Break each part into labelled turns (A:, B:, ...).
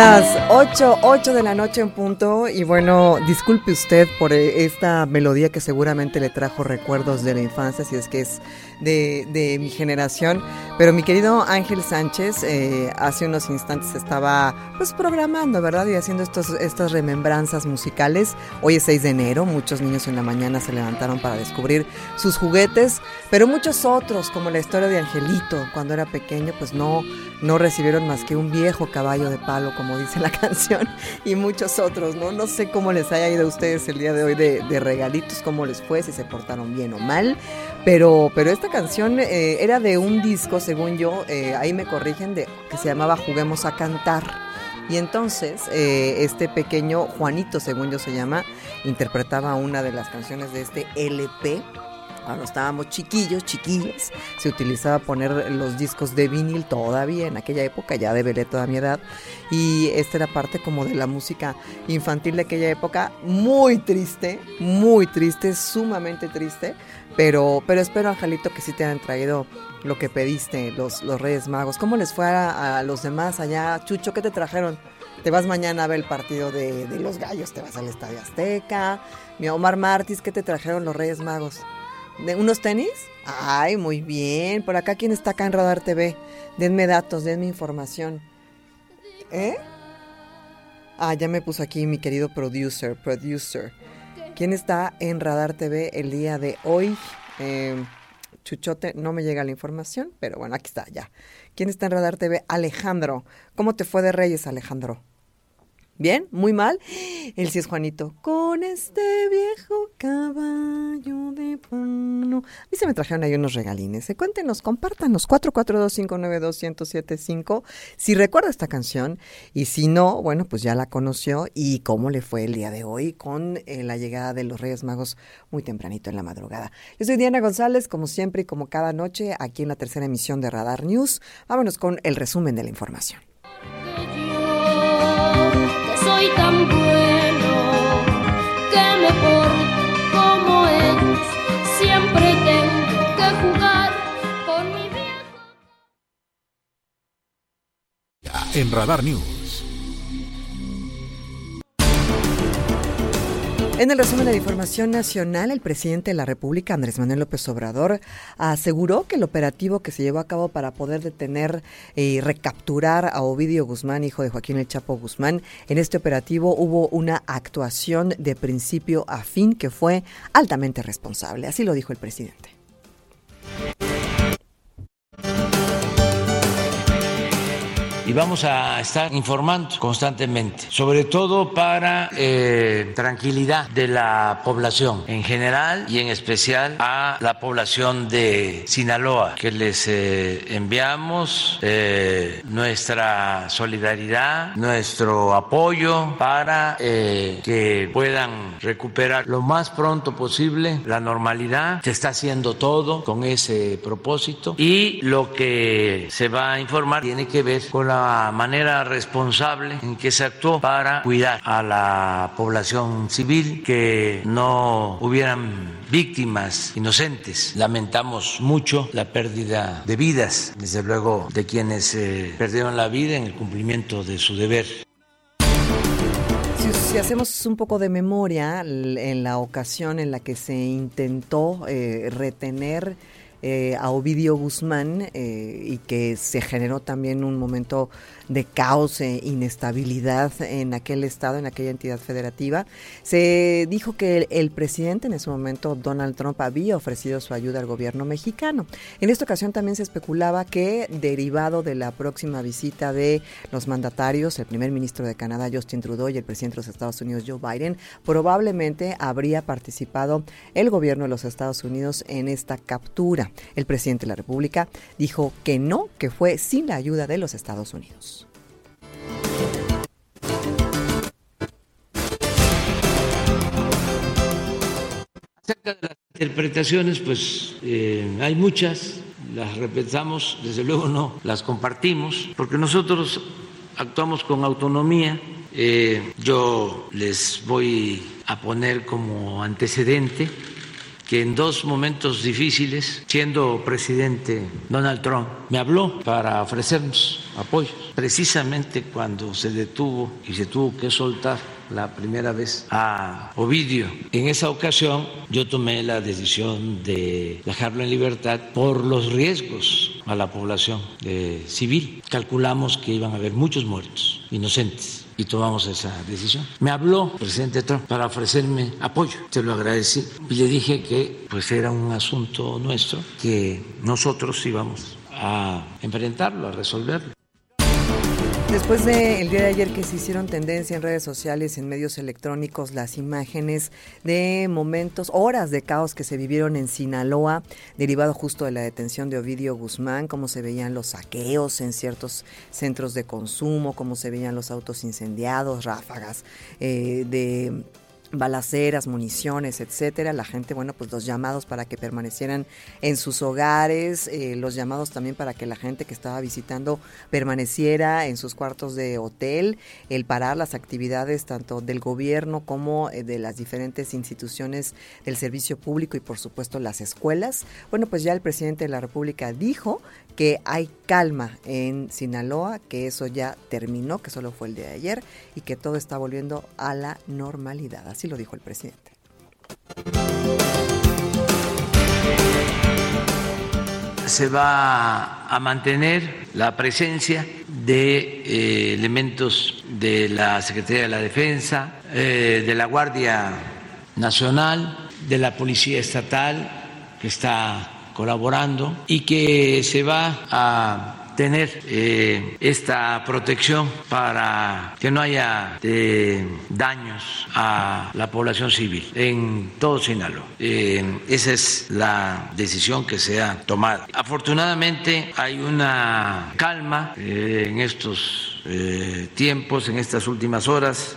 A: Las 8, 8 de la noche en punto y bueno, disculpe usted por eh, esta melodía que seguramente le trajo recuerdos de la infancia, si es que es de, de mi generación, pero mi querido Ángel Sánchez eh, hace unos instantes estaba pues programando, ¿verdad? Y haciendo estos, estas remembranzas musicales. Hoy es 6 de enero, muchos niños en la mañana se levantaron para descubrir sus juguetes, pero muchos otros, como la historia de Angelito, cuando era pequeño, pues no, no recibieron más que un viejo caballo de palo como dice la canción, y muchos otros, ¿no? No sé cómo les haya ido a ustedes el día de hoy de, regalitos, cómo les fue, si se portaron bien o mal, pero, pero esta canción eh, era de un disco, según yo, eh, ahí me corrigen, de, que se llamaba Juguemos a Cantar. Y entonces, eh, este pequeño Juanito, según yo se llama, interpretaba una de las canciones de este LP cuando estábamos chiquillos, chiquillos, se utilizaba poner los discos de vinil todavía en aquella época, ya develé toda mi edad, y esta era parte como de la música infantil de aquella época, muy triste, muy triste, sumamente triste, pero, pero espero, Angelito, que sí te hayan traído lo que pediste, los, los Reyes Magos. ¿Cómo les fue a, los demás allá? Chucho, ¿qué te trajeron? Te vas mañana a ver el partido de, de los gallos, te vas al Estadio Azteca. Mi Omar Martis, ¿qué te trajeron los Reyes Magos? ¿De unos tenis? Ay, muy bien. Por acá, ¿quién está acá en Radar TV? Denme datos, denme información. ¿Eh? Ah, ya me puso aquí mi querido producer, producer. ¿Quién está en Radar TV el día de hoy? Eh, Chuchote, no me llega la información, pero bueno, aquí está, ya. ¿Quién está en Radar TV? Alejandro. ¿Cómo te fue de Reyes, Alejandro? ¿Bien? ¿Muy mal? Él sí es Juanito. Con este viejo caballo de pano. A mí se me trajeron ahí unos regalines. ¿eh? Cuéntenos, compártanos. 442-592-1075. Si recuerda esta canción. Y si no, bueno, pues ya la conoció. ¿Y cómo le fue el día de hoy con eh, la llegada de los Reyes Magos muy tempranito en la madrugada? Yo soy Diana González, como siempre y como cada noche, aquí en la tercera emisión de Radar News. Vámonos con el resumen de la información
B: soy tan bueno que me porto como ellos. Siempre tengo que jugar con mi viejo.
C: En Radar News.
A: En el resumen de la información nacional, el presidente de la República, Andrés Manuel López Obrador, aseguró que el operativo que se llevó a cabo para poder detener y recapturar a Ovidio Guzmán, hijo de Joaquín El Chapo Guzmán, en este operativo hubo una actuación de principio a fin que fue altamente responsable. Así lo dijo el presidente.
D: Y vamos a estar informando constantemente, sobre todo para eh, tranquilidad de la población en general y en especial a la población de Sinaloa, que les eh, enviamos eh, nuestra solidaridad, nuestro apoyo para que puedan recuperar lo más pronto posible la normalidad. Se está haciendo todo con ese propósito y lo que se va a informar tiene que ver con la manera responsable en que se actuó para cuidar a la población civil, que no hubieran víctimas inocentes. Lamentamos mucho la pérdida de vidas, desde luego de quienes eh, perdieron la vida en el cumplimiento de su deber.
A: Si, hacemos un poco de memoria en la ocasión en la que se intentó eh, retener eh, a Ovidio Guzmán eh, y que se generó también un momento de caos e inestabilidad en aquel estado, en aquella entidad federativa. Se dijo que el, presidente en ese momento, Donald Trump, había ofrecido su ayuda al gobierno mexicano. En esta ocasión también se especulaba que, derivado de la próxima visita de los mandatarios, el primer ministro de Canadá, Justin Trudeau, y el presidente de los Estados Unidos, Joe Biden, probablemente habría participado el gobierno de los Estados Unidos en esta captura. El presidente de la República dijo que no, que fue sin la ayuda de los Estados Unidos.
D: Las interpretaciones, pues eh, hay muchas, las repensamos, desde luego no las compartimos, porque nosotros actuamos con autonomía. Eh, yo les voy a poner como antecedente que en dos momentos difíciles, siendo presidente Donald Trump, me habló para ofrecernos apoyo, precisamente cuando se detuvo y se tuvo que soltar la primera vez a Ovidio. En esa ocasión yo tomé la decisión de dejarlo en libertad por los riesgos a la población eh, civil. Calculamos que iban a haber muchos muertos inocentes y tomamos esa decisión. Me habló el presidente Trump para ofrecerme apoyo, se lo agradecí y le dije que pues era un asunto nuestro, que nosotros íbamos a enfrentarlo, a resolverlo.
A: Después del día de ayer que se hicieron tendencia en redes sociales, en medios electrónicos, las imágenes de momentos, horas de caos que se vivieron en Sinaloa, derivado justo de la detención de Ovidio Guzmán, cómo se veían los saqueos en ciertos centros de consumo, cómo se veían los autos incendiados, ráfagas eh, de balaceras, municiones, etcétera. La gente, bueno, pues los llamados para que permanecieran en sus hogares, eh, los llamados también para que la gente que estaba visitando permaneciera en sus cuartos de hotel, el parar las actividades tanto del gobierno como eh, de las diferentes instituciones del servicio público y por supuesto las escuelas. Bueno, pues ya el presidente de la República dijo que hay calma en Sinaloa, que eso ya terminó, que solo fue el día de ayer y que todo está volviendo a la normalidad. Así lo dijo el presidente.
D: Se va a mantener la presencia de eh, elementos de la Secretaría de la Defensa, eh, de la Guardia Nacional, de la Policía Estatal, que está colaborando y que se va a tener eh, esta protección para que no haya eh, daños a la población civil en todo Sinaloa. Eh, esa es la decisión que se ha tomado. Afortunadamente hay una calma en estos tiempos, en estas últimas horas.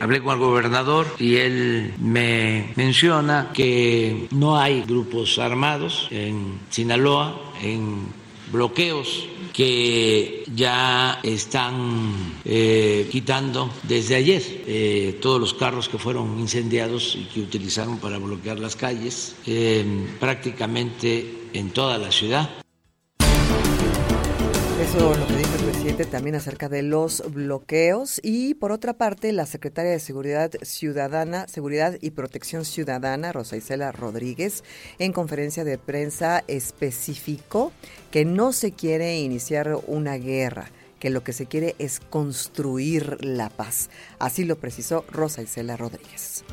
D: hablé con el gobernador y él me menciona que no hay grupos armados en Sinaloa, en bloqueos que ya están eh, quitando desde ayer eh, todos los carros que fueron incendiados y que utilizaron para bloquear las calles eh, prácticamente en toda la ciudad.
A: Eso lo que también acerca de los bloqueos y por otra parte la secretaria de Seguridad Ciudadana, Seguridad y Protección Ciudadana, Rosa Isela Rodríguez, en conferencia de prensa especificó que no se quiere iniciar una guerra, que lo que se quiere es construir la paz. Así lo precisó Rosa Isela Rodríguez.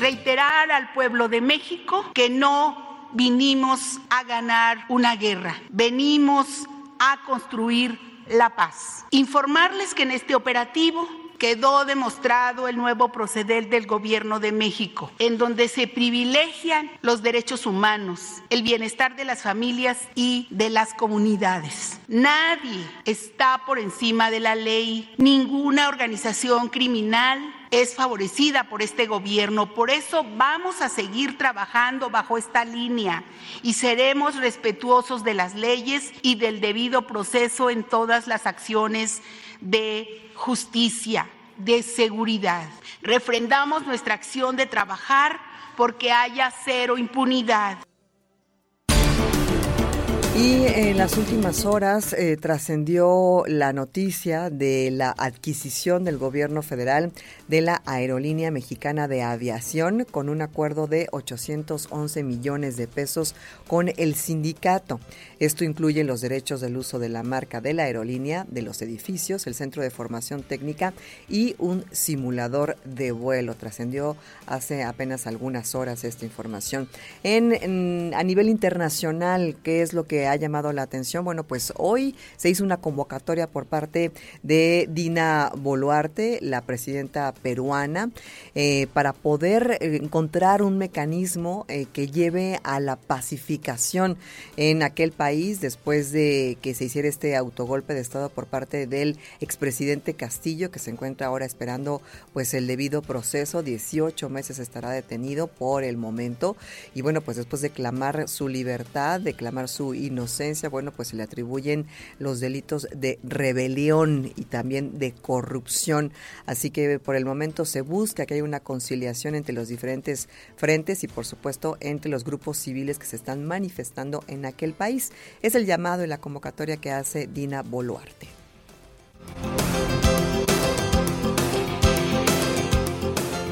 E: Reiterar al pueblo de México que no vinimos a ganar una guerra, venimos a construir la paz. Informarles que en este operativo quedó demostrado el nuevo proceder del gobierno de México, en donde se privilegian los derechos humanos, el bienestar de las familias y de las comunidades. Nadie está por encima de la ley, ninguna organización criminal es favorecida por este gobierno. Por eso vamos a seguir trabajando bajo esta línea y seremos respetuosos de las leyes y del debido proceso en todas las acciones de justicia, de seguridad. Refrendamos nuestra acción de trabajar porque haya cero impunidad.
A: Y en las últimas horas eh, trascendió la noticia de la adquisición del gobierno federal de la Aerolínea Mexicana de Aviación con un acuerdo de 811 millones de pesos con el sindicato. Esto incluye los derechos del uso de la marca de la aerolínea, de los edificios, el centro de formación técnica y un simulador de vuelo. Trascendió hace apenas algunas horas esta información. En, a nivel internacional, ¿qué es lo que ha llamado la atención? Bueno, pues hoy se hizo una convocatoria por parte de Dina Boluarte, la presidenta peruana, eh, para poder encontrar un mecanismo eh, que lleve a la pacificación en aquel país después de que se hiciera este autogolpe de Estado por parte del expresidente Castillo, que se encuentra ahora esperando pues el debido proceso. 18 meses estará detenido por el momento. Y bueno, pues después de clamar su libertad, de clamar su inocencia, bueno, pues se le atribuyen los delitos de rebelión y también de corrupción. Así que por el momento se busca que haya una conciliación entre los diferentes frentes y por supuesto entre los grupos civiles que se están manifestando en aquel país. Es el llamado y la convocatoria que hace Dina Boluarte.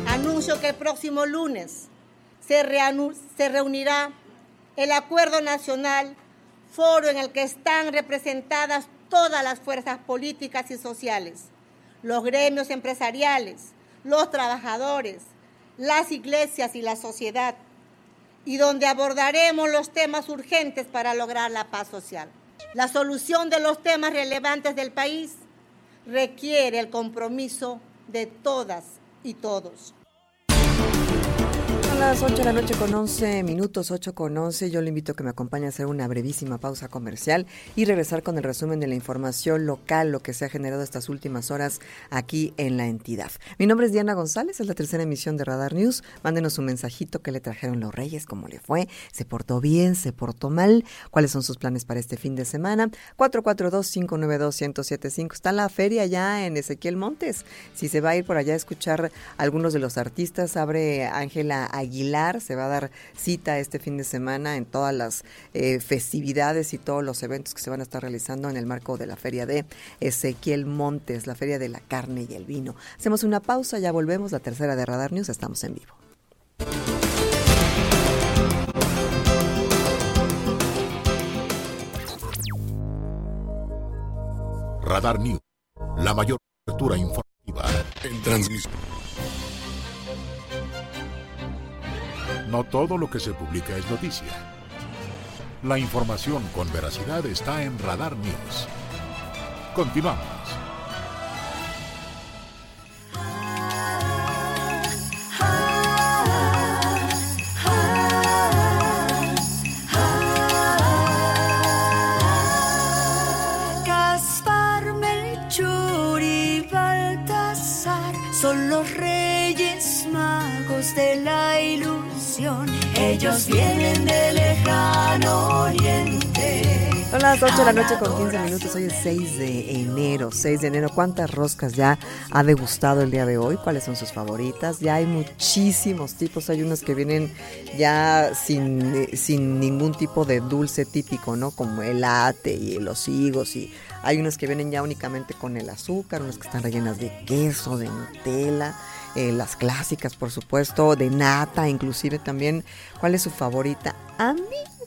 F: Anuncio que el próximo lunes se, reunirá el Acuerdo Nacional, foro en el que están representadas todas las fuerzas políticas y sociales, los gremios empresariales, los trabajadores, las iglesias y la sociedad, y donde abordaremos los temas urgentes para lograr la paz social. La solución de los temas relevantes del país requiere el compromiso de todas y todos
A: las 8 de la noche con 11 minutos, 8 con 11. Yo le invito a que me acompañe a hacer una brevísima pausa comercial y regresar con el resumen de la información local, lo que se ha generado estas últimas horas aquí en la entidad. Mi nombre es Diana González, es la tercera emisión de Radar News. Mándenos un mensajito que le trajeron los reyes, cómo le fue, se portó bien, se portó mal, cuáles son sus planes para este fin de semana. 442-592-1075. Está la feria ya en Ezequiel Montes. Si se va a ir por allá a escuchar algunos de los artistas, abre Ángela Aguirre Aguilar se va a dar cita este fin de semana en todas las eh, festividades y todos los eventos que se van a estar realizando en el marco de la feria de Ezequiel Montes, la feria de la carne y el vino. Hacemos una pausa, ya volvemos, la tercera de Radar News, estamos en vivo.
C: Radar News, la mayor cobertura informativa en transmisión. No todo lo que se publica es noticia. La información con veracidad está en Radar News. Continuamos.
G: Ellos vienen de lejano oriente.
A: Son las 8 de la noche con 15 minutos, hoy es 6 de enero, 6 de enero. ¿Cuántas roscas ya ha degustado el día de hoy? ¿Cuáles son sus favoritas? Ya hay muchísimos tipos, hay unos que vienen ya sin, sin ningún tipo de dulce típico, ¿no? Como el ate y los higos y hay unos que vienen ya únicamente con el azúcar, unos que están rellenas de queso, de Nutella. Eh, las clásicas, por supuesto, de nata, inclusive también. ¿Cuál es su favorita? A mí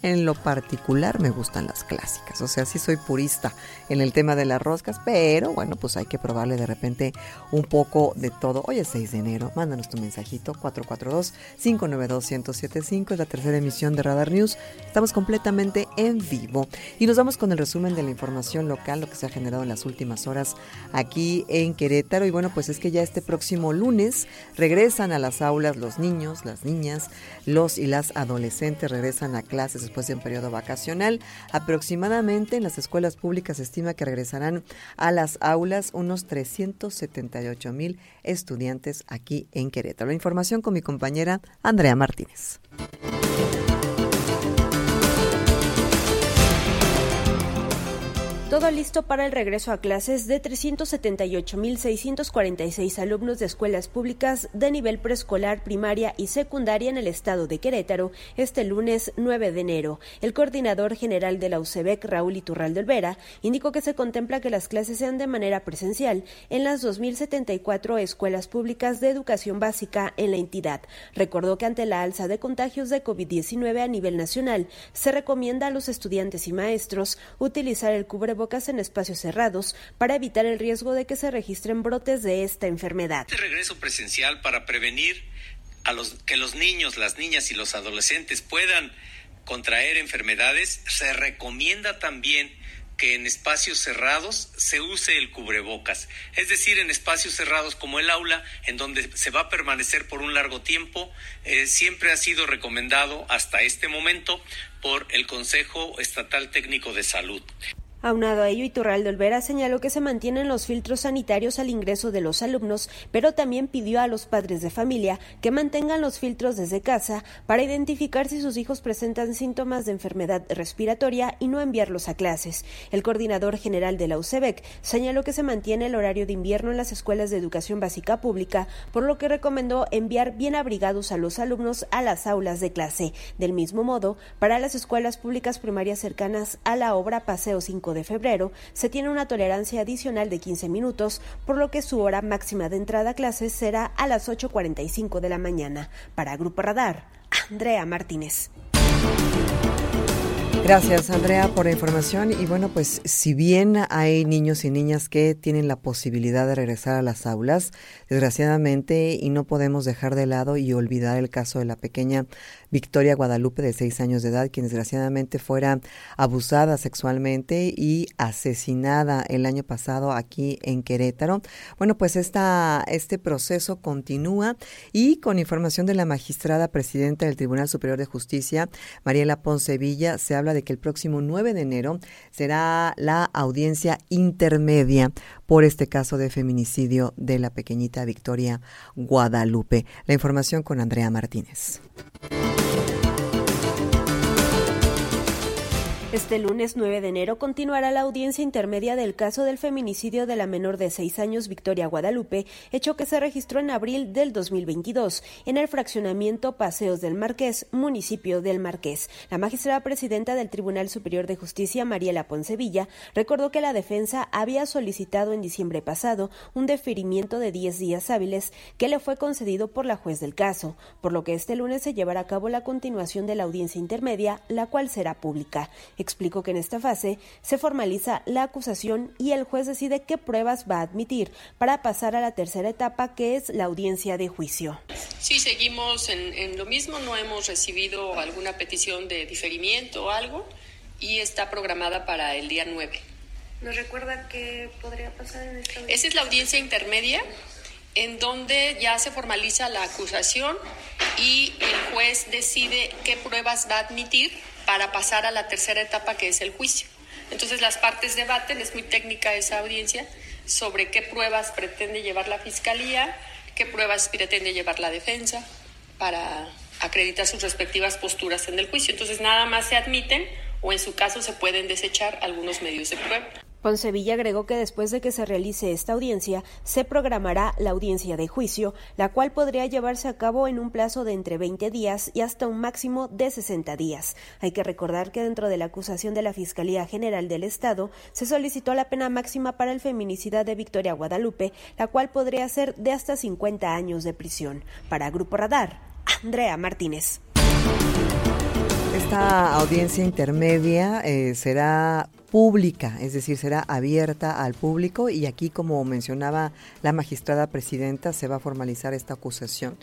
A: en lo particular me gustan las clásicas, o sea, sí soy purista en el tema de las roscas, pero bueno, pues hay que probarle de repente un poco de todo. Hoy es 6 de enero, mándanos tu mensajito 442-592-1075, es la tercera emisión de Radar News. Estamos completamente en vivo y nos vamos con el resumen de la información local, lo que se ha generado en las últimas horas aquí en Querétaro. Y bueno, pues es que ya este próximo lunes regresan a las aulas los niños, las niñas, los y las adolescentes regresan a clases después de un periodo vacacional. Aproximadamente en las escuelas públicas estima que regresarán a las aulas unos 378 mil estudiantes aquí en Querétaro. La información con mi compañera Andrea Martínez.
H: Todo listo para el regreso a clases de 378.646 alumnos de escuelas públicas de nivel preescolar, primaria y secundaria en el estado de Querétaro este lunes 9 de enero. El coordinador general de la UCEBEC, Raúl Iturralde Olvera, indicó que se contempla que las clases sean de manera presencial en las 2.074 escuelas públicas de educación básica en la entidad. Recordó que ante la alza de contagios de COVID-19 a nivel nacional, se recomienda a los estudiantes y maestros utilizar el cubrebocas en espacios cerrados para evitar el riesgo de que se registren brotes de esta enfermedad.
I: Este regreso presencial para prevenir a los, que los niños, las niñas y los adolescentes puedan contraer enfermedades, se recomienda también que en espacios cerrados se use el cubrebocas, es decir, en espacios cerrados como el aula, en donde se va a permanecer por un largo tiempo, eh, siempre ha sido recomendado hasta este momento por el Consejo Estatal Técnico de Salud.
H: Aunado a ello, Iturralde Olvera señaló que se mantienen los filtros sanitarios al ingreso de los alumnos, pero también pidió a los padres de familia que mantengan los filtros desde casa para identificar si sus hijos presentan síntomas de enfermedad respiratoria y no enviarlos a clases. El coordinador general de la UCEBEC señaló que se mantiene el horario de invierno en las escuelas de educación básica pública, por lo que recomendó enviar bien abrigados a los alumnos a las aulas de clase. Del mismo modo, para las escuelas públicas primarias cercanas a la obra Paseo 5 de febrero, se tiene una tolerancia adicional de 15 minutos, por lo que su hora máxima de entrada a clases será a las 8.45 de la mañana. Para Grupo Radar, Andrea Martínez.
A: Gracias, Andrea, por la información. Y bueno, pues si bien hay niños y niñas que tienen la posibilidad de regresar a las aulas, desgraciadamente, y no podemos dejar de lado y olvidar el caso de la pequeña Victoria Guadalupe, de seis años de edad, quien desgraciadamente fuera abusada sexualmente y asesinada el año pasado aquí en Querétaro. Bueno, pues esta, este proceso continúa y con información de la magistrada presidenta del Tribunal Superior de Justicia, Mariela Poncevilla, se habla de que el próximo 9 de enero será la audiencia intermedia por este caso de feminicidio de la pequeñita Victoria Guadalupe. La información con Andrea Martínez.
H: Este lunes 9 de enero continuará la audiencia intermedia del caso del feminicidio de la menor de seis años Victoria Guadalupe, hecho que se registró en abril del 2022 en el fraccionamiento Paseos del Marqués, municipio del Marqués. La magistrada presidenta del Tribunal Superior de Justicia, Mariela Poncevilla, recordó que la defensa había solicitado en diciembre pasado un deferimiento de 10 días hábiles que le fue concedido por la juez del caso, por lo que este lunes se llevará a cabo la continuación de la audiencia intermedia, la cual será pública. Explicó que en esta fase se formaliza la acusación y el juez decide qué pruebas va a admitir para pasar a la tercera etapa, que es la audiencia de juicio.
J: Sí, seguimos en, lo mismo, no hemos recibido alguna petición de diferimiento o algo y está programada para el día 9.
K: ¿Nos recuerda qué podría pasar en esta
J: audiencia? Esa es la audiencia intermedia en donde ya se formaliza la acusación y el juez decide qué pruebas va a admitir para pasar a la tercera etapa que es el juicio. Entonces las partes debaten, es muy técnica esa audiencia, sobre qué pruebas pretende llevar la fiscalía, qué pruebas pretende llevar la defensa para acreditar sus respectivas posturas en el juicio. Entonces nada más se admiten o en su caso se pueden desechar algunos medios de prueba.
H: Poncevilla agregó que después de que se realice esta audiencia, se programará la audiencia de juicio, la cual podría llevarse a cabo en un plazo de entre 20 días y hasta un máximo de 60 días. Hay que recordar que dentro de la acusación de la Fiscalía General del Estado se solicitó la pena máxima para el feminicida de Victoria Guadalupe, la cual podría ser de hasta 50 años de prisión. Para Grupo Radar, Andrea Martínez.
A: Esta audiencia intermedia eh, será pública, es decir, será abierta al público y aquí, como mencionaba la magistrada presidenta, se va a formalizar esta acusación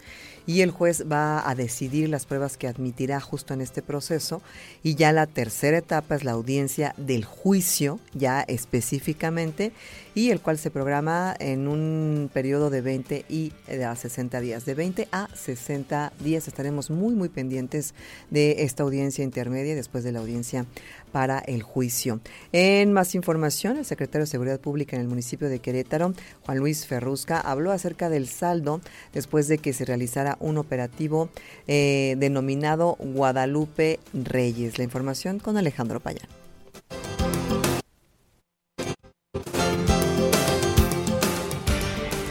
A: y el juez va a decidir las pruebas que admitirá justo en este proceso y ya la tercera etapa es la audiencia del juicio, ya específicamente, y el cual se programa en un periodo de 20 y eh, a 60 días. De 20 a 60 días estaremos muy, muy pendientes de esta audiencia intermedia después de la audiencia para el juicio. En más información, el secretario de Seguridad Pública en el municipio de Querétaro, Juan Luis Ferrusca, habló acerca del saldo después de que se realizara un operativo eh, denominado Guadalupe Reyes. La información con Alejandro Payán.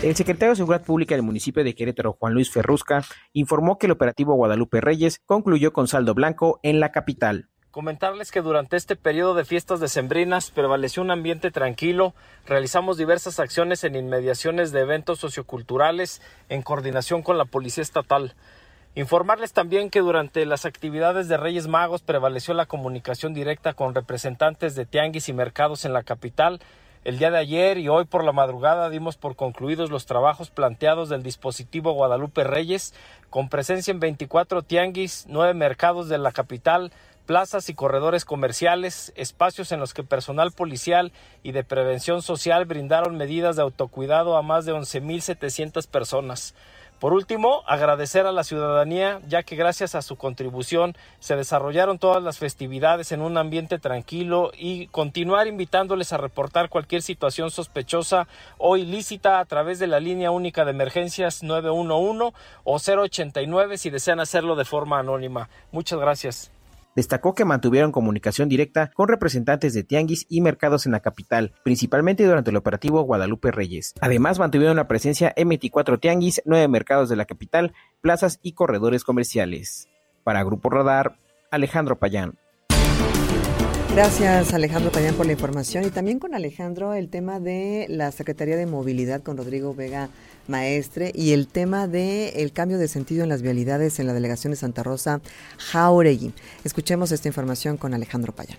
L: El secretario de Seguridad Pública del municipio de Querétaro, Juan Luis Ferrusca, informó que el operativo Guadalupe Reyes concluyó con saldo blanco en la capital.
M: Comentarles que durante este periodo de fiestas decembrinas prevaleció un ambiente tranquilo, realizamos diversas acciones en inmediaciones de eventos socioculturales en coordinación con la Policía Estatal. Informarles también que durante las actividades de Reyes Magos prevaleció la comunicación directa con representantes de tianguis y mercados en la capital, el día de ayer y hoy por la madrugada dimos por concluidos los trabajos planteados del dispositivo Guadalupe Reyes, con presencia en 24 tianguis, 9 mercados de la capital, plazas y corredores comerciales, espacios en los que personal policial y de prevención social brindaron medidas de autocuidado a más de 11.700 personas. Por último, agradecer a la ciudadanía, ya que gracias a su contribución se desarrollaron todas las festividades en un ambiente tranquilo y continuar invitándoles a reportar cualquier situación sospechosa o ilícita a través de la línea única de emergencias 911 o 089 si desean hacerlo de forma anónima. Muchas gracias.
L: Destacó que mantuvieron comunicación directa con representantes de tianguis y mercados en la capital, principalmente durante el operativo Guadalupe Reyes. Además, mantuvieron la presencia en 24 tianguis, 9 mercados de la capital, plazas y corredores comerciales. Para Grupo Radar, Alejandro Payán.
A: Gracias Alejandro Payán por la información y también con Alejandro el tema de la Secretaría de Movilidad con Rodrigo Vega Maestre y el tema de el cambio de sentido en las vialidades en la delegación de Santa Rosa Jauregui. Escuchemos esta información con Alejandro Payán.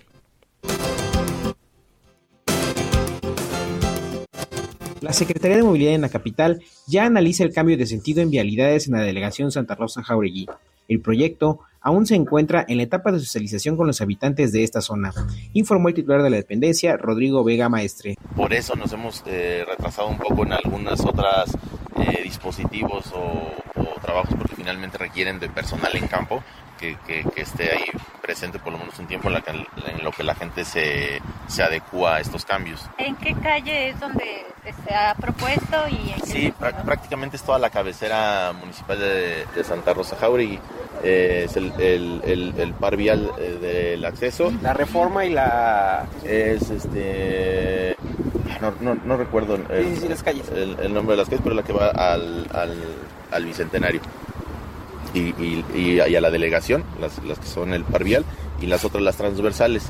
L: La Secretaría de Movilidad en la capital ya analiza el cambio de sentido en vialidades en la delegación Santa Rosa Jauregui. El proyecto aún se encuentra en la etapa de socialización con los habitantes de esta zona, informó el titular de la dependencia, Rodrigo Vega Maestre.
N: Por eso nos hemos eh, retrasado un poco en algunas otras eh, dispositivos o, o, trabajos porque finalmente requieren de personal en campo que, que, que esté ahí presente por lo menos un tiempo en, la que, en lo que la gente se, se, adecua a estos cambios.
O: ¿En qué calle es donde se ha propuesto? y en
N: Sí, pr prácticamente es toda la cabecera municipal de, de Santa Rosa Jauregui. Eh, es el, el, el, el, par vial eh, del acceso.
L: La reforma y la...
N: Es este... No, no, no recuerdo
L: el, sí, sí, las calles.
N: el, nombre de las calles, pero la que va al, al, al Bicentenario. Y, y, y, a la delegación, las, las, que son el par vial, y las otras las transversales.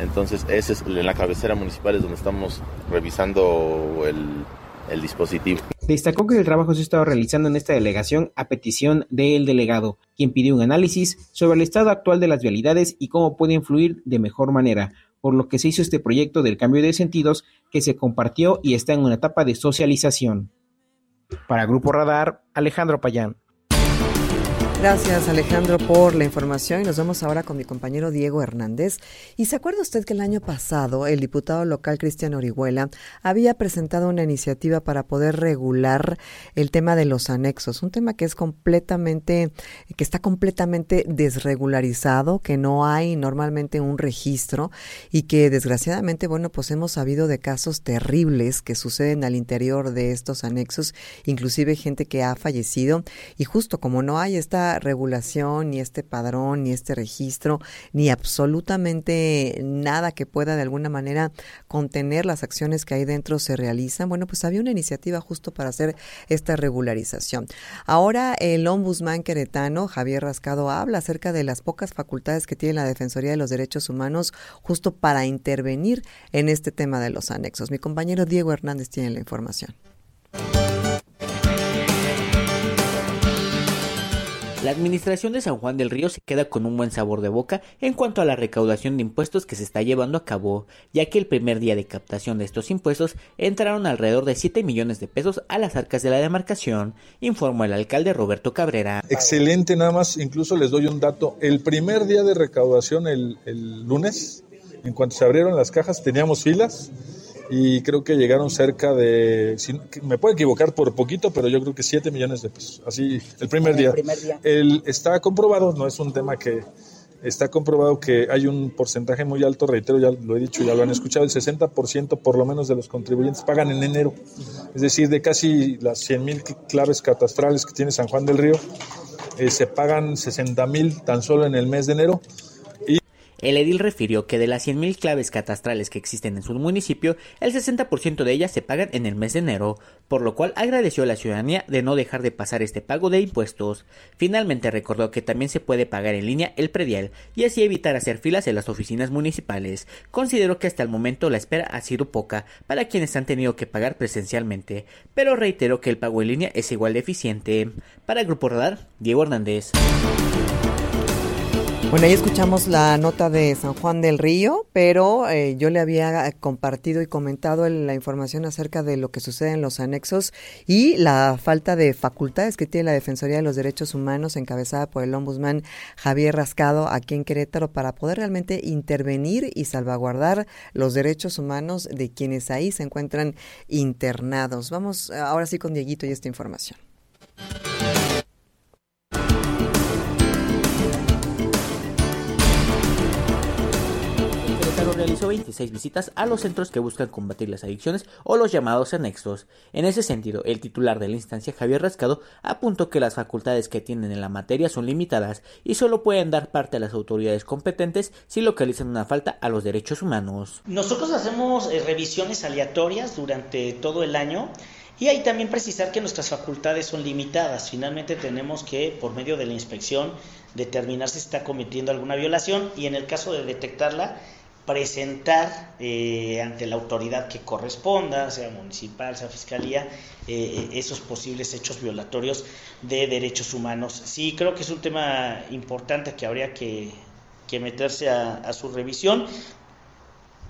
N: Entonces, ese es en la cabecera municipal es donde estamos revisando el, el dispositivo.
L: Destacó que el trabajo se ha estado realizando en esta delegación a petición del delegado, quien pidió un análisis sobre el estado actual de las vialidades y cómo puede influir de mejor manera, por lo que se hizo este proyecto del cambio de sentidos que se compartió y está en una etapa de socialización. Para Grupo Radar, Alejandro Payán.
A: Gracias Alejandro por la información y nos vamos ahora con mi compañero Diego Hernández. ¿Y se acuerda usted que el año pasado el diputado local Cristian Orihuela había presentado una iniciativa para poder regular el tema de los anexos? Un tema que es completamente, que está completamente desregularizado, que no hay normalmente un registro y que desgraciadamente, bueno, pues hemos sabido de casos terribles que suceden al interior de estos anexos, inclusive gente que ha fallecido y justo como no hay esta regulación, ni este padrón, ni este registro, ni absolutamente nada que pueda de alguna manera contener las acciones que ahí dentro se realizan, bueno, pues había una iniciativa justo para hacer esta regularización. Ahora el ombudsman queretano, Javier Rascado, habla acerca de las pocas facultades que tiene la Defensoría de los Derechos Humanos justo para intervenir en este tema de los anexos. Mi compañero Diego Hernández tiene la información.
P: La administración de San Juan del Río se queda con un buen sabor de boca en cuanto a la recaudación de impuestos que se está llevando a cabo, ya que el primer día de captación de estos impuestos entraron alrededor de 7 millones de pesos a las arcas de la demarcación, informó el alcalde Roberto Cabrera.
Q: Excelente, nada más, incluso les doy un dato. El primer día de recaudación, el, el lunes, en cuanto se abrieron las cajas, teníamos filas y creo que llegaron cerca de, si, me puedo equivocar por poquito, pero yo creo que 7 millones de pesos, así el primer día.
P: El primer día.
Q: El, está comprobado, no es un tema que está comprobado que hay un porcentaje muy alto, reitero, ya lo he dicho, ya lo han escuchado, el 60% por lo menos de los contribuyentes pagan en enero, es decir, de casi las 100 mil claves catastrales que tiene San Juan del Río, eh, se pagan 60 mil tan solo en el mes de enero
P: El edil refirió que de las 100.000 claves catastrales que existen en su municipio, el 60% de ellas se pagan en el mes de enero, por lo cual agradeció a la ciudadanía de no dejar de pasar este pago de impuestos. Finalmente recordó que también se puede pagar en línea el predial y así evitar hacer filas en las oficinas municipales. Consideró que hasta el momento la espera ha sido poca para quienes han tenido que pagar presencialmente, pero reiteró que el pago en línea es igual de eficiente. Para Grupo Radar, Diego Hernández.
A: Bueno, ahí escuchamos la nota de San Juan del Río, pero eh, yo le había compartido y comentado la información acerca de lo que sucede en los anexos y la falta de facultades que tiene la Defensoría de los Derechos Humanos, encabezada por el ombudsman Javier Rascado aquí en Querétaro, para poder realmente intervenir y salvaguardar los derechos humanos de quienes ahí se encuentran internados. Vamos ahora sí con Dieguito y esta información.
P: Realizó 26 visitas a los centros que buscan combatir las adicciones o los llamados anexos. En ese sentido, el titular de la instancia, Javier Rascado, apuntó que las facultades que tienen en la materia son limitadas y solo pueden dar parte a las autoridades competentes si localizan una falta a los derechos humanos.
R: Nosotros hacemos eh, revisiones aleatorias durante todo el año. Y hay también precisar que nuestras facultades son limitadas. Finalmente tenemos que, por medio de la inspección, determinar si está cometiendo alguna violación y en el caso de detectarla, presentar eh, ante la autoridad que corresponda, sea municipal, sea fiscalía, eh, esos posibles hechos violatorios de derechos humanos. Sí, creo que es un tema importante que habría que, meterse a, su revisión,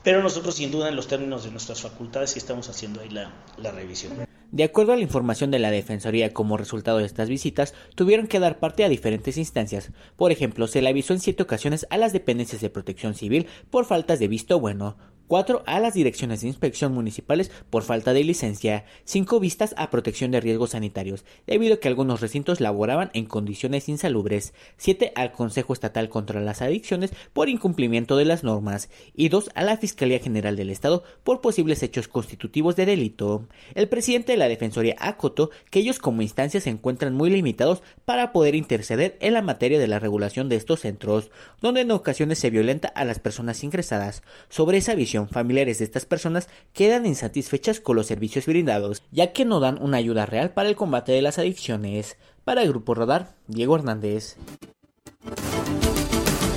R: pero nosotros sin duda en los términos de nuestras facultades sí estamos haciendo ahí la, la revisión.
P: De acuerdo a la información de la Defensoría como resultado de estas visitas, tuvieron que dar parte a diferentes instancias. Por ejemplo, se le avisó en siete ocasiones a las dependencias de protección civil por faltas de visto bueno, 4 a las direcciones de inspección municipales por falta de licencia, 5 vistas a protección de riesgos sanitarios, debido a que algunos recintos laboraban en condiciones insalubres, 7 al Consejo Estatal contra las Adicciones por incumplimiento de las normas y 2 a la Fiscalía General del Estado por posibles hechos constitutivos de delito. El presidente de la Defensoría acotó que ellos como instancia se encuentran muy limitados para poder interceder en la materia de la regulación de estos centros, donde en ocasiones se violenta a las personas ingresadas. Sobre esa visión familiares de estas personas quedan insatisfechas con los servicios brindados, ya que no dan una ayuda real para el combate de las adicciones. Para el Grupo Radar, Diego Hernández.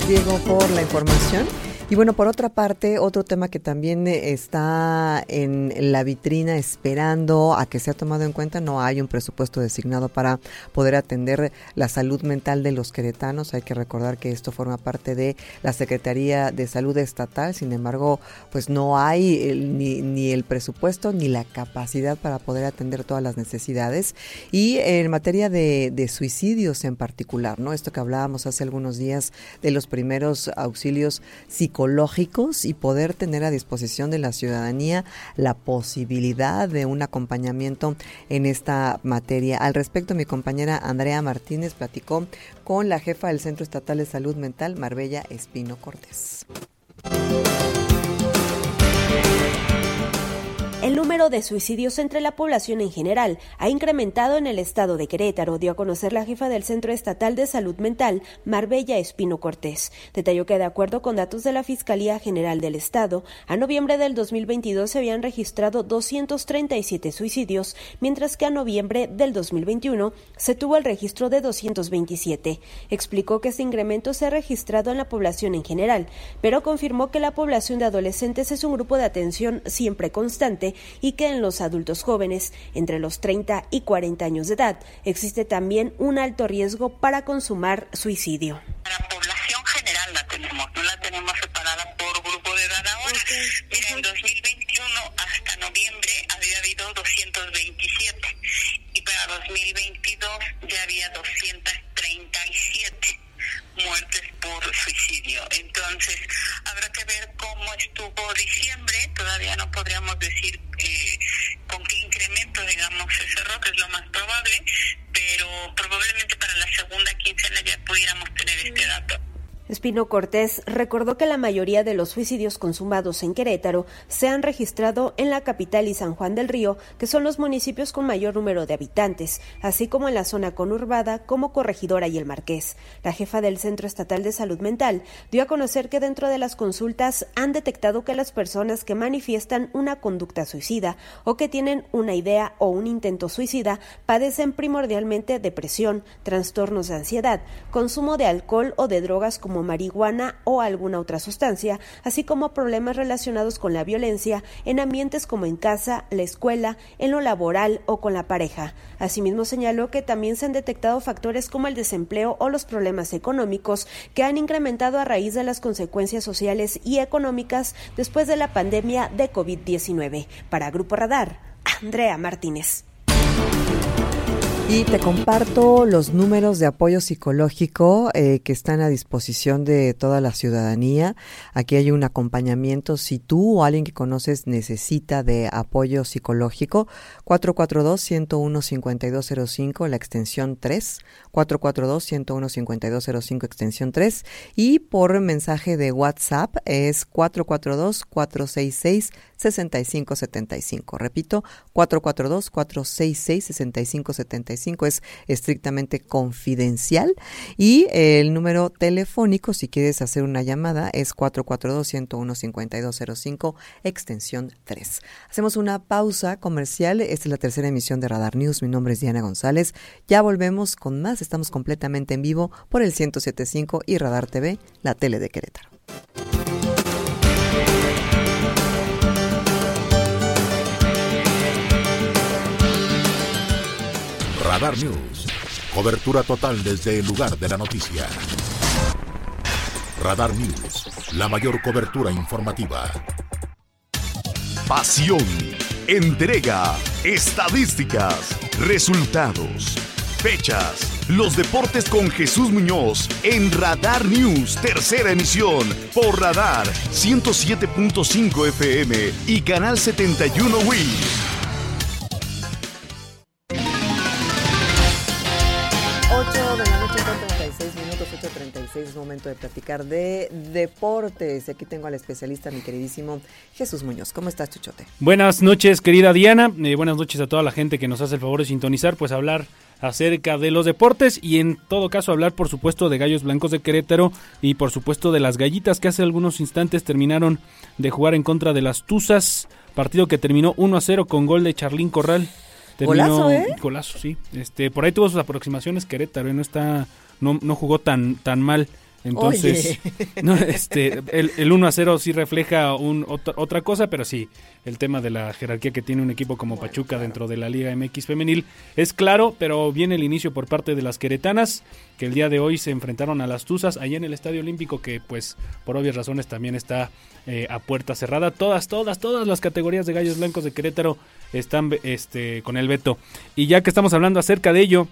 A: Diego, por la información. Y bueno, por otra parte, otro tema que también eh, está en la vitrina esperando a que sea tomado en cuenta, no hay un presupuesto designado para poder atender la salud mental de los queretanos. Hay que recordar que esto forma parte de la Secretaría de Salud Estatal, sin embargo, pues no hay ni, ni el presupuesto ni la capacidad para poder atender todas las necesidades. Y en materia de, de suicidios en particular, ¿no? Esto que hablábamos hace algunos días de los primeros auxilios psicológicos y poder tener a disposición de la ciudadanía la posibilidad de un acompañamiento en esta materia. Al respecto, mi compañera Andrea Martínez platicó con la jefa del Centro Estatal de Salud Mental, Marbella Espino Cortés.
H: El número de suicidios entre la población en general ha incrementado en el estado de Querétaro, dio a conocer la jefa del Centro Estatal de Salud Mental, Marbella Espino Cortés. Detalló que de acuerdo con datos de la Fiscalía General del Estado, a noviembre del 2022 se habían registrado 237 suicidios, mientras que a noviembre del 2021 se tuvo el registro de 227. Explicó que este incremento se ha registrado en la población en general, pero confirmó que la población de adolescentes es un grupo de atención siempre constante y que en los adultos jóvenes entre los 30 y 40 años de edad existe también un alto riesgo para consumar suicidio.
S: La población general la tenemos, no la tenemos separada por grupo de edad ahora. Mira, en 2021 hasta noviembre había habido 227 y para 2022 ya había 237 muertes por suicidio. Entonces, habrá que ver cómo estuvo diciembre. Todavía no podríamos decir eh, con qué incremento, digamos, se cerró, que es lo más probable, pero probablemente para la segunda quincena ya pudiéramos tener este dato.
H: Espino Cortés recordó que la mayoría de los suicidios consumados en Querétaro se han registrado en la capital y San Juan del Río, que son los municipios con mayor número de habitantes, así como en la zona conurbada como Corregidora y el Marqués. La jefa del Centro Estatal de Salud Mental dio a conocer que dentro de las consultas han detectado que las personas que manifiestan una conducta suicida o que tienen una idea o un intento suicida padecen primordialmente depresión, trastornos de ansiedad, consumo de alcohol o de drogas como marihuana o alguna otra sustancia, así como problemas relacionados con la violencia en ambientes como en casa, la escuela, en lo laboral o con la pareja. Asimismo señaló que también se han detectado factores como el desempleo o los problemas económicos que han incrementado a raíz de las consecuencias sociales y económicas después de la pandemia de COVID-19. Para Grupo Radar, Andrea Martínez.
A: Y te comparto los números de apoyo psicológico eh, que están a disposición de toda la ciudadanía. Aquí hay un acompañamiento si tú o alguien que conoces necesita de apoyo psicológico. 442-101-5205, la extensión 3. 442-101-5205, extensión 3. Y por mensaje de WhatsApp es 442-466-6575. Repito, 442-466-6575 es estrictamente confidencial y el número telefónico si quieres hacer una llamada es 442-101-5205 extensión 3. Hacemos una pausa comercial, esta es la tercera emisión de Radar News, mi nombre es Diana González, ya volvemos con más, estamos completamente en vivo por el 1075 y Radar TV, la tele de Querétaro.
C: Radar News. Cobertura total desde el lugar de la noticia. Radar News. La mayor cobertura informativa.
T: Pasión, entrega, estadísticas, resultados, fechas. Los deportes con Jesús Muñoz en Radar News, tercera emisión, por Radar 107.5 FM y Canal 71 Wii.
A: Es momento de platicar de deportes. Aquí tengo al especialista, mi queridísimo Jesús Muñoz. ¿Cómo estás, Chuchote?
U: Buenas noches, querida Diana. Eh, buenas noches a toda la gente que nos hace el favor de sintonizar, pues hablar acerca de los deportes y en todo caso hablar por supuesto de Gallos Blancos de Querétaro y por supuesto de las gallitas que hace algunos instantes terminaron de jugar en contra de las Tuzas, partido que terminó 1 a 0 con gol de Charlín Corral. Terminó,
A: golazo, ¿eh?
U: Golazo, sí. Este, por ahí tuvo sus aproximaciones Querétaro, ¿eh? no está no, no jugó tan, tan mal. Entonces, no, este, el, el 1 a 0 sí refleja un, otra, otra cosa, pero sí, el tema de la jerarquía que tiene un equipo como Pachuca dentro de la Liga MX femenil es claro, pero viene el inicio por parte de las queretanas, que el día de hoy se enfrentaron a las Tuzas allá en el Estadio Olímpico, que pues por obvias razones también está eh, a puerta cerrada. Todas, todas, todas las categorías de Gallos Blancos de Querétaro están este, con el veto. Y ya que estamos hablando acerca de ello,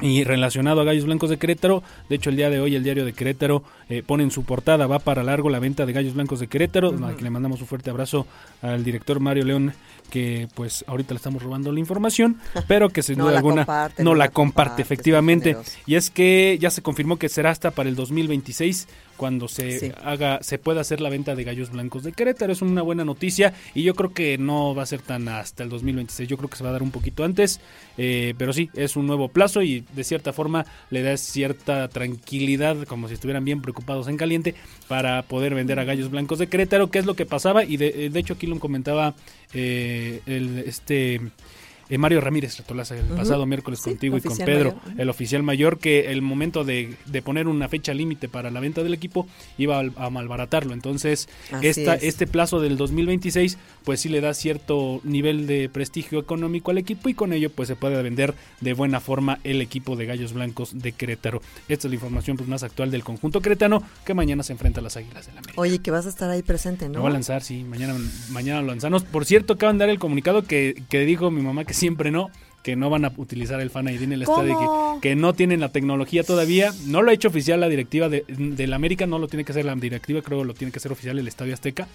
U: y relacionado a Gallos Blancos de Querétaro, de hecho el día de hoy el diario de Querétaro eh, pone en su portada, va para largo la venta de Gallos Blancos de Querétaro, a quien le mandamos un fuerte abrazo al director Mario León, que pues ahorita le estamos robando la información, pero que sin
A: No
U: duda alguna
A: comparte,
U: no
A: no
U: la comparte,
A: comparte,
U: efectivamente. Y es que ya se confirmó que será hasta para el 2026 cuando se
A: Sí.
U: haga se pueda hacer la venta de gallos blancos de Querétaro. Es una buena noticia y yo creo que no va a ser tan hasta el 2026. Yo creo que se va a dar un poquito antes, eh, pero sí, es un nuevo plazo y de cierta forma le da cierta tranquilidad, como si estuvieran bien preocupados en caliente, para poder vender a gallos blancos de Querétaro, que es lo que pasaba y de, de hecho aquí lo comentaba eh, el, este... eh, Mario Ramírez Retolaza el pasado miércoles
A: Sí,
U: contigo y con Pedro,
A: mayor.
U: El oficial mayor, que el momento de, de poner una fecha límite para la venta del equipo iba a, a malbaratarlo. Entonces, esta,
A: es.
U: este plazo del 2026, pues sí le da cierto nivel de prestigio económico al equipo y con ello pues se puede vender de buena forma el equipo de Gallos Blancos de Querétaro. Esta es la información pues, más actual del conjunto queretano que mañana se enfrenta a las Águilas de la América.
A: Oye, que vas a estar ahí presente,
U: Lo
A: ¿no?
U: va a lanzar, sí, mañana, mañana lo lanzamos. Por cierto, acaban de dar el comunicado que, que dijo mi mamá que siempre no, que no van a utilizar el Fan ID en el
A: ¿Cómo?
U: estadio, que, que no tienen la tecnología todavía. No lo ha hecho oficial la directiva de, del América, no lo tiene que hacer la directiva, creo que lo tiene que hacer oficial el Estadio Azteca.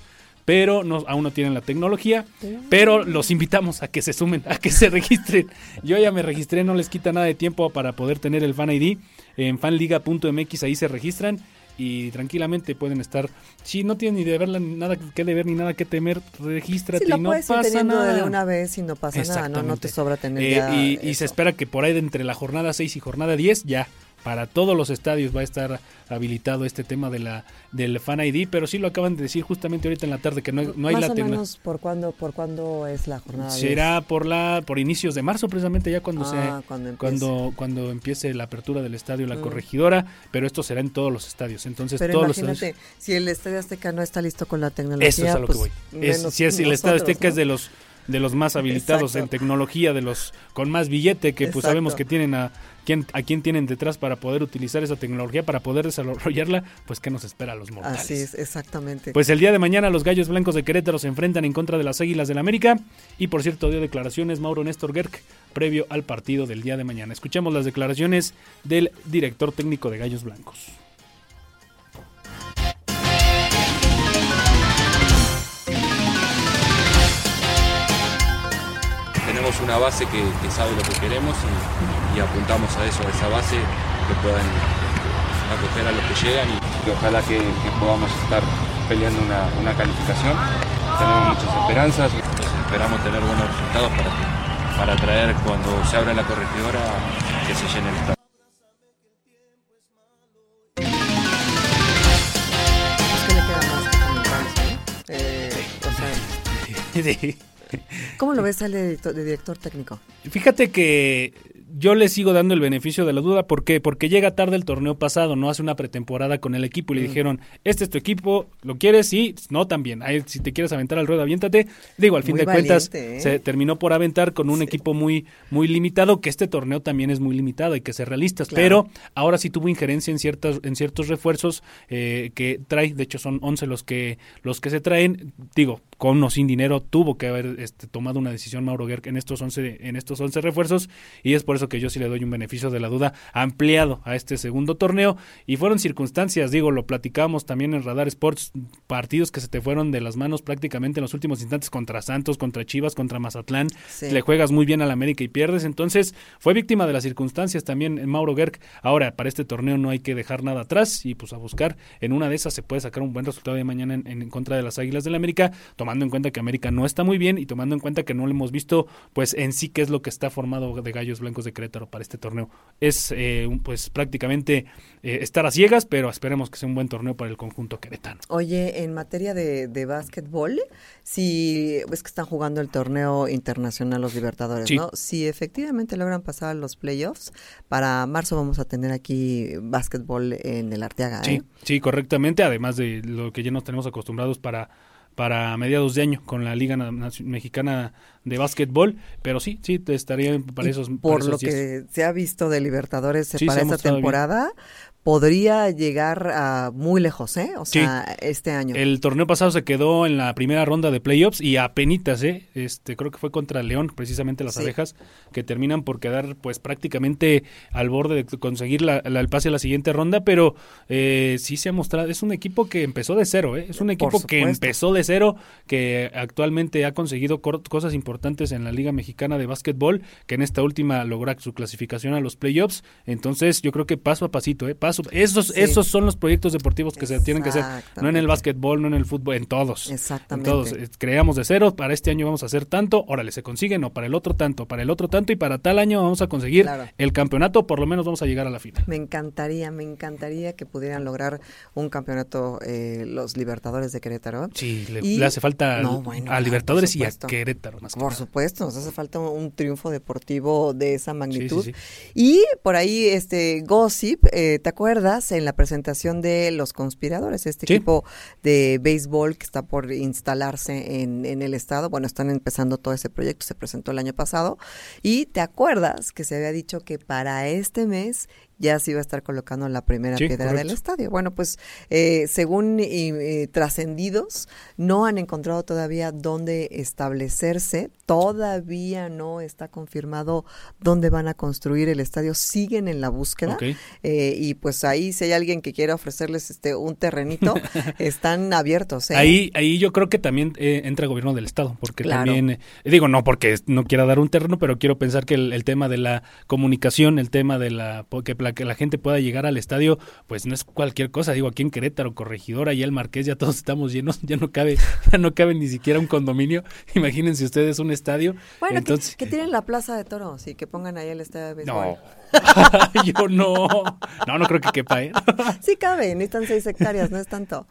U: Pero no, aún no tienen la tecnología. Pero los invitamos a que se sumen, a que se registren. Yo ya me registré, no les quita nada de tiempo para poder tener el Fan ID. En fanliga.mx ahí se registran y tranquilamente pueden estar. Si no tienen ni de verla nada que deber ni nada que temer, regístrate
A: Sí, lo
U: y no
A: puedes
U: pasa nada.
A: de una vez y no pasa nada, ¿no? No te sobra tener
U: Eh,
A: ya
U: y, y se espera que por ahí de entre la jornada 6 y jornada 10 ya para todos los estadios va a estar habilitado este tema de la del Fan ID, pero sí lo acaban de decir justamente ahorita en la tarde que no, hay- no hay
A: Más
U: la
A: o
U: tecnología.
A: menos, ¿por cuándo, ¿por cuándo es la jornada?
U: Será por la por inicios de marzo precisamente ya cuando
A: Ah,
U: se
A: cuando empiece.
U: cuando cuando empiece la apertura del estadio la
A: Mm.
U: corregidora, pero esto será en todos los estadios. Entonces
A: Pero
U: todos los
A: imagínate,
U: estadios
A: si el Estadio Azteca no está listo con la tecnología,
U: Eso es a lo
A: pues
U: que voy. Es-
A: menos
U: si es el Estadio Azteca es de los de los más habilitados en tecnología, de los con más billete que pues sabemos que tienen a quién a quién tienen detrás para poder utilizar esa tecnología para poder desarrollarla, pues qué nos espera a los mortales.
A: Así es, exactamente.
U: Pues el día de mañana los Gallos Blancos de Querétaro se enfrentan en contra de las Águilas del América y por cierto dio declaraciones Mauro Néstor Gerg previo al partido del día de mañana. Escuchemos las declaraciones del director técnico de Gallos Blancos.
V: Tenemos una base que, que sabe lo que queremos y, y apuntamos a eso, a esa base que puedan acoger a los que llegan y que ojalá que, que podamos estar peleando una, una calificación. Tenemos muchas esperanzas, entonces esperamos tener buenos resultados para, para traer cuando se abra la corregidora que se llene el estadio.
A: Pues, ¿Cómo lo ves al de, de director técnico?
U: Fíjate que yo le sigo dando el beneficio de la duda. ¿Por qué? Porque llega tarde el torneo pasado, no hace una pretemporada con el equipo y le
A: Mm.
U: dijeron, este es tu equipo, ¿lo quieres? Sí, no también. Ahí, si te quieres aventar al ruedo, aviéntate. Digo, al fin
A: Muy
U: de cuentas,
A: ¿eh?
U: se terminó por aventar con un equipo muy, muy limitado, que este torneo también es muy limitado, hay que ser realistas.
A: Claro.
U: Pero ahora sí tuvo injerencia en ciertas, en ciertos refuerzos eh, que trae, de hecho son 11 los que, los que se traen. Digo, con o sin dinero, tuvo que haber este, tomado una decisión Mauro Gerg en estos 11, en estos 11 refuerzos, y es por eso que yo sí le doy un beneficio de la duda ampliado a este segundo torneo. Y fueron circunstancias, digo, lo platicamos también en Radar Sports, partidos que se te fueron de las manos prácticamente en los últimos instantes contra Santos, contra Chivas, contra Mazatlán.
A: Sí.
U: Le juegas muy bien al América y pierdes. Entonces, fue víctima de las circunstancias también en Mauro Gerg. Ahora, para este torneo no hay que dejar nada atrás y pues a buscar. En una de esas se puede sacar un buen resultado de mañana en, en contra de las Águilas del América, tomando en cuenta que América no está muy bien y tomando en cuenta que no lo hemos visto, pues en sí qué es lo que está formado de Gallos Blancos de Querétaro para este torneo. Es eh, pues prácticamente eh, estar a ciegas, pero esperemos que sea un buen torneo para el conjunto queretano.
A: Oye, en materia de, de básquetbol, si es que están jugando el torneo internacional los Libertadores,
U: Sí.
A: ¿no? Si efectivamente logran pasar a los playoffs, para marzo vamos a tener aquí básquetbol en el Arteaga, ¿eh?
U: Sí, sí, correctamente, además de lo que ya nos tenemos acostumbrados para para mediados de año con la Liga Mexicana de Básquetbol, pero sí, sí, te estaría para
A: Y
U: esos para
A: por
U: esos
A: lo
U: días.
A: que se ha visto de Libertadores
U: Sí,
A: para esta
U: bien.
A: Podría llegar a muy lejos, ¿eh? O
U: Sí.
A: sea, este año.
U: El torneo pasado se quedó en la primera ronda de playoffs y apenitas, ¿eh? Este, creo que fue contra León, precisamente las
A: Sí.
U: abejas, que terminan por quedar pues prácticamente al borde de conseguir la, la- el pase a la siguiente ronda, pero eh, sí se ha mostrado, es un equipo que empezó de cero, ¿eh? Es un equipo que empezó de cero, que actualmente ha conseguido cosas importantes en la Liga Mexicana de Básquetbol, que en esta última logra su clasificación a los playoffs, entonces yo creo que paso a pasito, ¿eh? Paso, esos,
A: Sí.
U: esos son los proyectos deportivos que se tienen que hacer, no en el básquetbol, no en el fútbol, en todos.
A: Exactamente.
U: En todos. Eh, Creamos de cero, para este año vamos a hacer tanto, órale, se consigue, no, para el otro tanto, para el otro tanto y para tal año vamos a conseguir
A: Claro.
U: el campeonato, por lo menos vamos a llegar a la final.
A: Me encantaría, me encantaría que pudieran lograr un campeonato eh, los Libertadores de Querétaro.
U: Sí, le,
A: Y-
U: le hace falta al-
A: No, bueno,
U: a Libertadores y a. Querétaro más que
A: Por
U: nada.
A: supuesto, nos hace falta un, un triunfo deportivo de esa magnitud.
U: sí.
A: Y por ahí, este Gossip, eh, ¿te acuerdas? En la presentación de Los Conspiradores, este
U: Sí.
A: equipo de béisbol que está por instalarse en, en el estado. Bueno, están empezando todo ese proyecto, se presentó el año pasado. Y te acuerdas que se había dicho que para este mes ya se iba a estar colocando la primera
U: Sí,
A: piedra del estadio. Bueno, pues eh, según eh, trascendidos, no han encontrado todavía dónde establecerse, todavía no está confirmado dónde van a construir el estadio, siguen en la búsqueda. Eh, y pues ahí, si hay alguien que quiera ofrecerles este un terrenito, están abiertos. ¿eh?
U: Ahí, ahí yo creo que también eh, entra el gobierno del estado, porque
A: Claro.
U: también, digo, no porque no quiera dar un terreno, pero quiero pensar que el, el tema de la comunicación, el tema de la, que para que la gente pueda llegar al estadio, pues no es cualquier cosa. Digo, aquí en Querétaro, Corregidora y el Marqués, ya todos estamos llenos, ya no cabe, ya no cabe ni siquiera un condominio. Imagínense ustedes un estadio.
A: Bueno,
U: Entonces,
A: que, que tienen la plaza de toros y que pongan ahí el estadio de béisbol.
U: no. Yo no. No, no creo que quepa, ¿eh?
A: Sí cabe, necesitan seis hectáreas, no es tanto.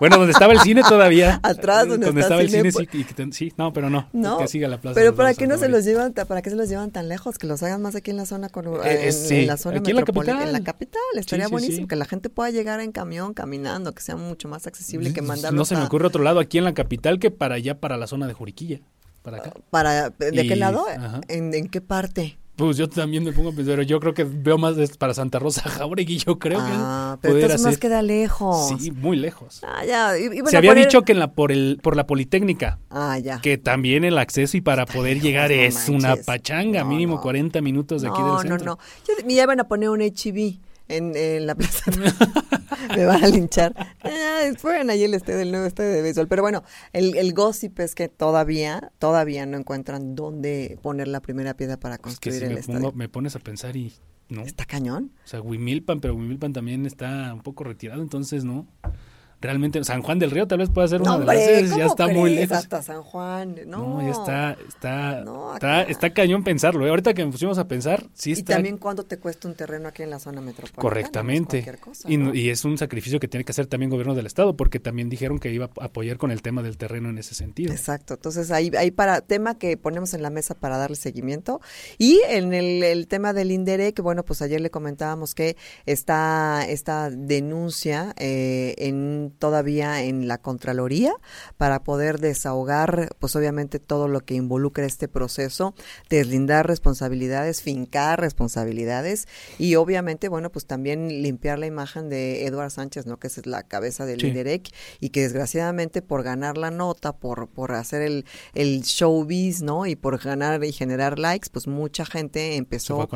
U: Bueno, donde estaba el cine todavía.
A: Atrás, donde
U: estaba el
A: cine,
U: cine, sí, y que ten- sí, no, pero no.
A: No,
U: Que siga la plaza.
A: pero ¿para qué no se los llevan, para qué se los llevan tan lejos? Que los hagan más aquí en la zona, con,
U: Eh,
A: en,
U: sí,
A: en la zona
U: aquí en la capital.
A: en la capital. Estaría
U: Sí,
A: buenísimo que la gente pueda llegar en camión, caminando, que sea mucho más accesible que mandarlos
U: No se me ocurre otro lado aquí en la capital que para allá, para la zona de Juriquilla. Para acá.
A: para ¿De qué
U: Y-
A: lado?
U: ajá.
A: ¿En, en qué parte?
U: Pues yo también me pongo a pensar, pero yo creo que veo más para Santa Rosa Jauregui, yo creo
A: Ah,
U: que
A: pero entonces más
U: ser.
A: queda lejos.
U: Sí, muy lejos.
A: Ah, ya. i- iban
U: Se había
A: poner-
U: dicho que en la por el por la Politécnica,
A: Ah, ya.
U: que también el acceso y para poder llegar
A: no
U: es una pachanga, mínimo 40 minutos de aquí
A: no,
U: del centro.
A: No, no, Yo- Me iban a poner un HB en, en la plaza. Me van a linchar. Ah, fueron ahí el estadio del nuevo estadio de béisbol. Pero bueno, el, el gossip es que todavía, todavía no encuentran dónde poner la primera piedra para
U: que
A: construir
U: si
A: el
U: me,
A: estadio.
U: pongo- me pones a pensar y no.
A: Está cañón.
U: O sea, Huimilpan, pero Huimilpan también está un poco retirado, entonces no. Realmente San Juan del Río tal vez pueda ser una
A: No,
U: de las
A: hombre,
U: ya
A: ¿cómo
U: está muy lejos.
A: Hasta San Juan. No,
U: No, ya está, está,
A: No,
U: está, está cañón pensarlo. ¿eh? Ahorita que me pusimos a pensar, sí
A: Y
U: está
A: también cuánto te cuesta un terreno aquí en la zona metropolitana.
U: correctamente.
A: No es cualquier cosa,
U: y, y es un sacrificio que tiene que hacer también gobierno del estado, porque también dijeron que iba a apoyar con el tema del terreno en ese sentido.
A: Exacto, entonces ahí, ahí para tema que ponemos en la mesa para darle seguimiento y en el, el tema del INDERE, que bueno, pues ayer le comentábamos que está esta denuncia eh, en todavía en la Contraloría para poder desahogar, pues obviamente todo lo que involucra este proceso, deslindar responsabilidades, fincar responsabilidades y obviamente, bueno, pues también limpiar la imagen de Eduard Sánchez, ¿no? Que es la cabeza del
U: Sí.
A: INDEREC y que desgraciadamente por ganar la nota, por, por hacer el, el showbiz, ¿no? Y por ganar y generar likes, pues mucha gente empezó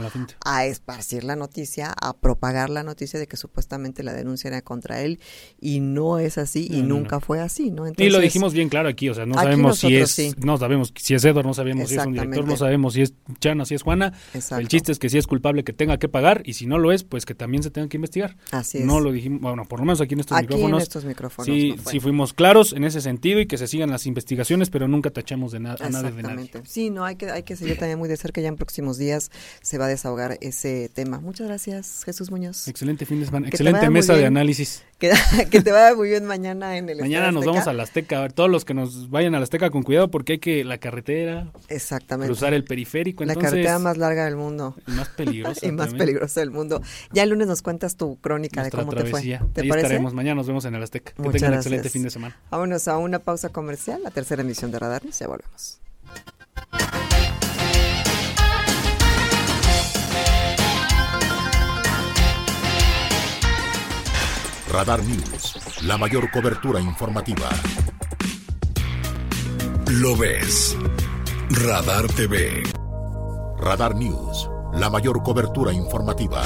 A: a esparcir la noticia, a propagar la noticia de que supuestamente la denuncia era contra él y no es así y
U: No, no,
A: nunca
U: no.
A: fue así, ¿no?
U: y lo dijimos bien claro aquí, o sea, no sabemos si es,
A: sí.
U: no sabemos si es Edward, no sabemos si es un director, no sabemos si es Chana, si es Juana.
A: Exacto.
U: El chiste es que si es culpable que tenga que pagar y si no lo es, pues que también se tenga que investigar.
A: Así es.
U: No lo dijimos, bueno, por lo menos aquí en estos
A: Aquí en
U: micrófonos.
A: estos micrófonos
U: Sí,
A: no
U: fuimos claros en ese sentido y que se sigan las investigaciones, pero nunca tachamos de nada a nadie de nadie.
A: Sí, no, hay que, hay que seguir también muy de cerca. Ya en próximos días se va a desahogar ese tema. Muchas gracias, Jesús Muñoz.
U: Excelente fin de semana,
A: Que
U: excelente mesa de análisis.
A: Que, que te vaya muy bien mañana en el
U: Mañana nos vamos a la Azteca. A ver, todos los que nos vayan a la Azteca con cuidado porque hay que la carretera,
A: Exactamente.
U: cruzar el periférico.
A: La
U: entonces,
A: carretera más larga del mundo.
U: y más peligrosa.
A: y más
U: también.
A: peligrosa del mundo. Ya el lunes nos cuentas tu crónica
U: Nuestra
A: de cómo
U: travesía.
A: te fue. ¿Te
U: Ahí
A: parece?
U: estaremos. Mañana nos vemos en el Azteca. Que
A: Muchas
U: tengan un excelente fin de semana.
A: Vámonos a una pausa comercial, la tercera emisión de Radar. Ya volvemos.
C: Radar News, la mayor cobertura informativa.
T: Lo ves. Radar TV.
C: Radar News, la mayor cobertura informativa.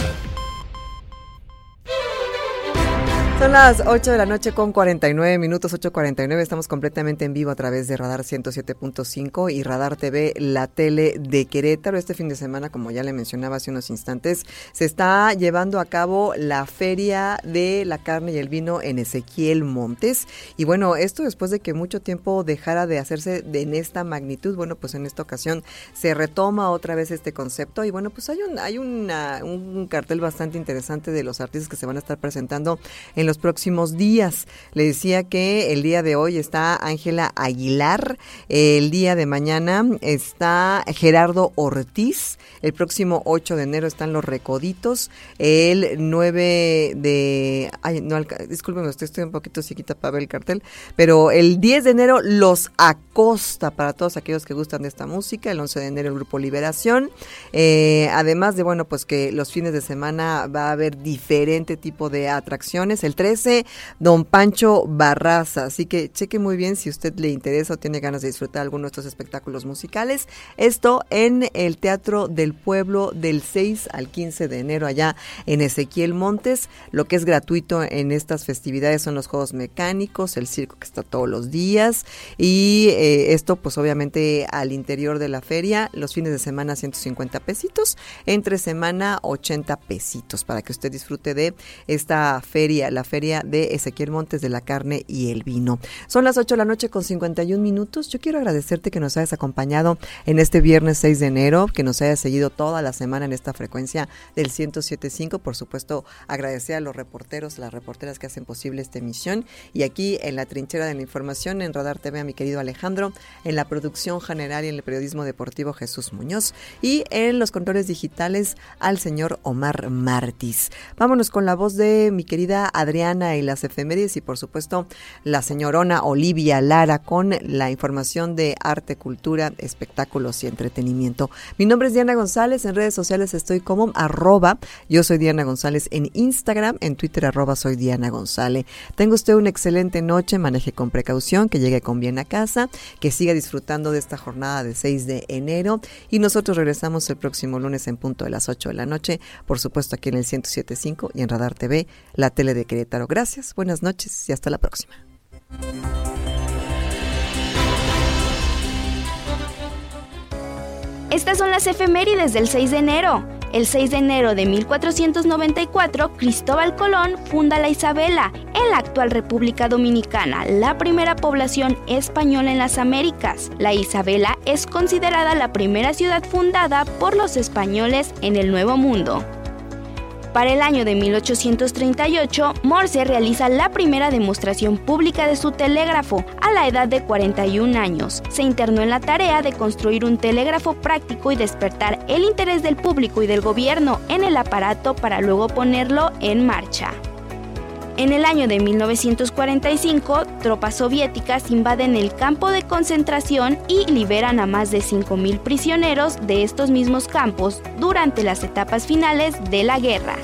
A: Son las 8 de la noche con 49 minutos, 8.49. Estamos completamente en vivo a través de Radar 107.5 y Radar TV, la tele de Querétaro. Este fin de semana, como ya le mencionaba hace unos instantes, se está llevando a cabo la Feria de la Carne y el Vino en Ezequiel Montes. Y bueno, esto después de que mucho tiempo dejara de hacerse de, en esta magnitud, bueno, pues en esta ocasión se retoma otra vez este concepto. Y bueno, pues hay un, hay una- un cartel bastante interesante de los artistas que se van a estar presentando en los próximos días. Le decía que el día de hoy está Ángela Aguilar, el día de mañana está Gerardo Ortiz, el próximo 8 de enero están Los Recoditos, el 9 de... Ay, no, discúlpeme, estoy, estoy un poquito chiquita para ver el cartel, pero el 10 de enero Los Acosta, para todos aquellos que gustan de esta música, el 11 de enero el Grupo Liberación, eh, además de, bueno, pues que los fines de semana va a haber diferente tipo de atracciones, el 13, Don Pancho Barraza. Así que cheque muy bien si usted le interesa o tiene ganas de disfrutar alguno de estos espectáculos musicales. Esto en el Teatro del Pueblo del 6 al 15 de enero allá en Ezequiel Montes. Lo que es gratuito en estas festividades son los juegos mecánicos, el circo que está todos los días y eh, esto pues obviamente al interior de la feria, los fines de semana 150 pesitos, entre semana 80 pesitos para que usted disfrute de esta feria, la feria de Ezequiel Montes de la carne y el vino. Son las 8 de la noche con 51 minutos. Yo quiero agradecerte que nos hayas acompañado en este viernes 6 de enero, que nos hayas seguido toda la semana en esta frecuencia del 107.5. Por supuesto, agradecer a los reporteros, las reporteras que hacen posible esta emisión. Y aquí en la trinchera de la información, en Radar TV, a mi querido Alejandro, en la producción general y en el periodismo deportivo Jesús Muñoz y en los controles digitales al señor Omar Martis. Vámonos con la voz de mi querida Adriana y las efemérides y por supuesto la señorona Olivia Lara con la información de arte, cultura, espectáculos y entretenimiento. Mi nombre es Diana González, en redes sociales estoy como arroba, yo soy Diana González en Instagram, en Twitter arroba soy Diana González. Tenga usted una excelente noche, maneje con precaución, que llegue con bien a casa, que siga disfrutando de esta jornada de 6 de enero y nosotros regresamos el próximo lunes en punto de las 8 de la noche, por supuesto aquí en el 107.5 y en Radar TV, la tele de Querétaro. Gracias, buenas noches y hasta la próxima.
W: Estas son las efemérides del 6 de enero. El 6 de enero de 1494, Cristóbal Colón funda la Isabela, en la actual República Dominicana, la primera población española en las Américas. La Isabela es considerada la primera ciudad fundada por los españoles en el Nuevo Mundo. Para el año de 1838, Morse realiza la primera demostración pública de su telégrafo a la edad de 41 años. Se internó en la tarea de construir un telégrafo práctico y despertar el interés del público y del gobierno en el aparato para luego ponerlo en marcha. En el año de 1945, tropas soviéticas invaden el campo de concentración y liberan a más de 5.000 prisioneros de estos mismos campos durante las etapas finales de la guerra.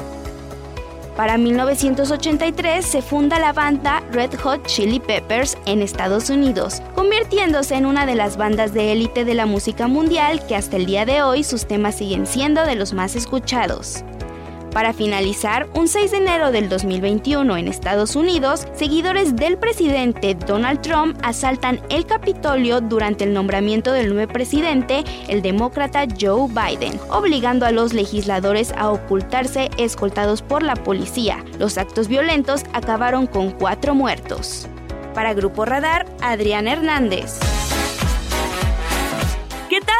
W: Para 1983 se funda la banda Red Hot Chili Peppers en Estados Unidos, convirtiéndose en una de las bandas de élite de la música mundial que hasta el día de hoy sus temas siguen siendo de los más escuchados. Para finalizar, un 6 de enero del 2021 en Estados Unidos, seguidores del presidente Donald Trump asaltan el Capitolio durante el nombramiento del nuevo presidente, el demócrata Joe Biden, obligando a los legisladores a ocultarse escoltados por la policía. Los actos violentos acabaron con cuatro muertos. Para Grupo Radar, Adrián Hernández.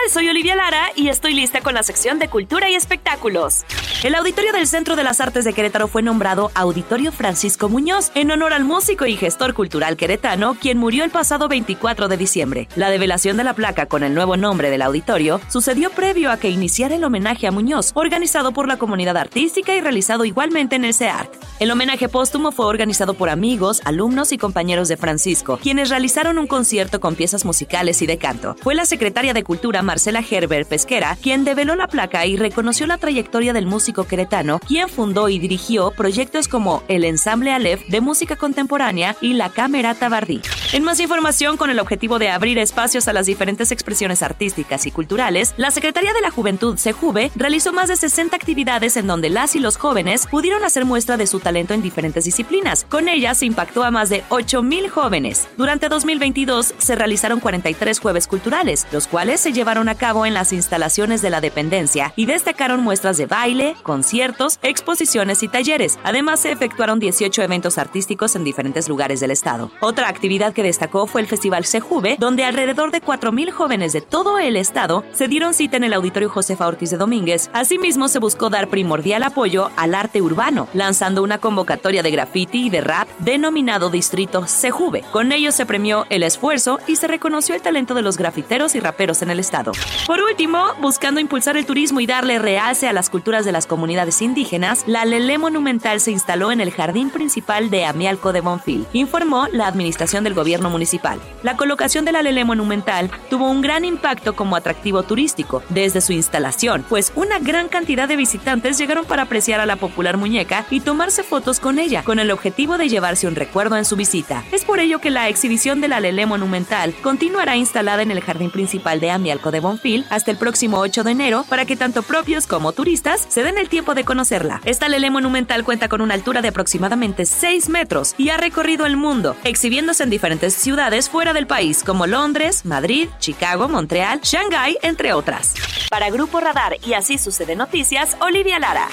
X: Soy Olivia Lara y estoy lista con la sección de Cultura y Espectáculos. El auditorio del Centro de las Artes de Querétaro fue nombrado Auditorio Francisco Muñoz en honor al músico y gestor cultural queretano, quien murió el pasado 24 de diciembre. La develación de la placa con el nuevo nombre del auditorio sucedió previo a que iniciara el homenaje a Muñoz, organizado por la comunidad artística y realizado igualmente en el CEART. El homenaje póstumo fue organizado por amigos, alumnos y compañeros de Francisco, quienes realizaron un concierto con piezas musicales y de canto. Fue la secretaria de Cultura Marcela Gerber Pesquera quien develó la placa y reconoció la trayectoria del músico queretano, quien fundó y dirigió proyectos como el Ensamble Aleph de música contemporánea y la Cámara Tabardí. En más información, con el objetivo de abrir espacios a las diferentes expresiones artísticas y culturales, la Secretaría de la Juventud, SEJUVE, realizó más de 60 actividades en donde las y los jóvenes pudieron hacer muestra de su talento en diferentes disciplinas. Con ellas se impactó a más de 8.000 jóvenes. Durante 2022 se realizaron 43 jueves culturales, los cuales se llevaron a cabo en las instalaciones de la dependencia y destacaron muestras de baile, conciertos, exposiciones y talleres. Además, se efectuaron 18 eventos artísticos en diferentes lugares del estado. Otra actividad que destacó fue el Festival Sejuve, donde alrededor de 4.000 jóvenes de todo el estado se dieron cita en el Auditorio Josefa Ortiz de Domínguez. Asimismo, se buscó dar primordial apoyo al arte urbano, lanzando una convocatoria de graffiti y de rap denominado Distrito Sejuve. Con ello se premió el esfuerzo y se reconoció el talento de los grafiteros y raperos en el estado. Por último, buscando impulsar el turismo y darle realce a las culturas de la las comunidades indígenas, la Lele Monumental se instaló en el jardín principal de Amialco de Bonfil, informó la administración del gobierno municipal. La colocación de la Lele Monumental tuvo un gran impacto como atractivo turístico desde su instalación, pues una gran cantidad de visitantes llegaron para apreciar a la popular muñeca y tomarse fotos con ella, con el objetivo de llevarse un recuerdo en su visita. Es por ello que la exhibición de la Lele Monumental continuará instalada en el jardín principal de Amialco de Bonfil hasta el próximo 8 de enero para que tanto propios como turistas se den el tiempo de conocerla. Esta Lele Monumental cuenta con una altura de aproximadamente 6 metros y ha recorrido el mundo, exhibiéndose en diferentes ciudades fuera del país como Londres, Madrid, Chicago, Montreal, Shanghái, entre otras. Para Grupo Radar y Así Sucede Noticias, Olivia Lara.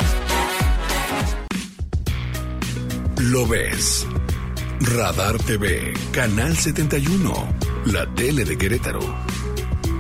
C: Lo ves. Radar TV, Canal 71, la tele de Querétaro.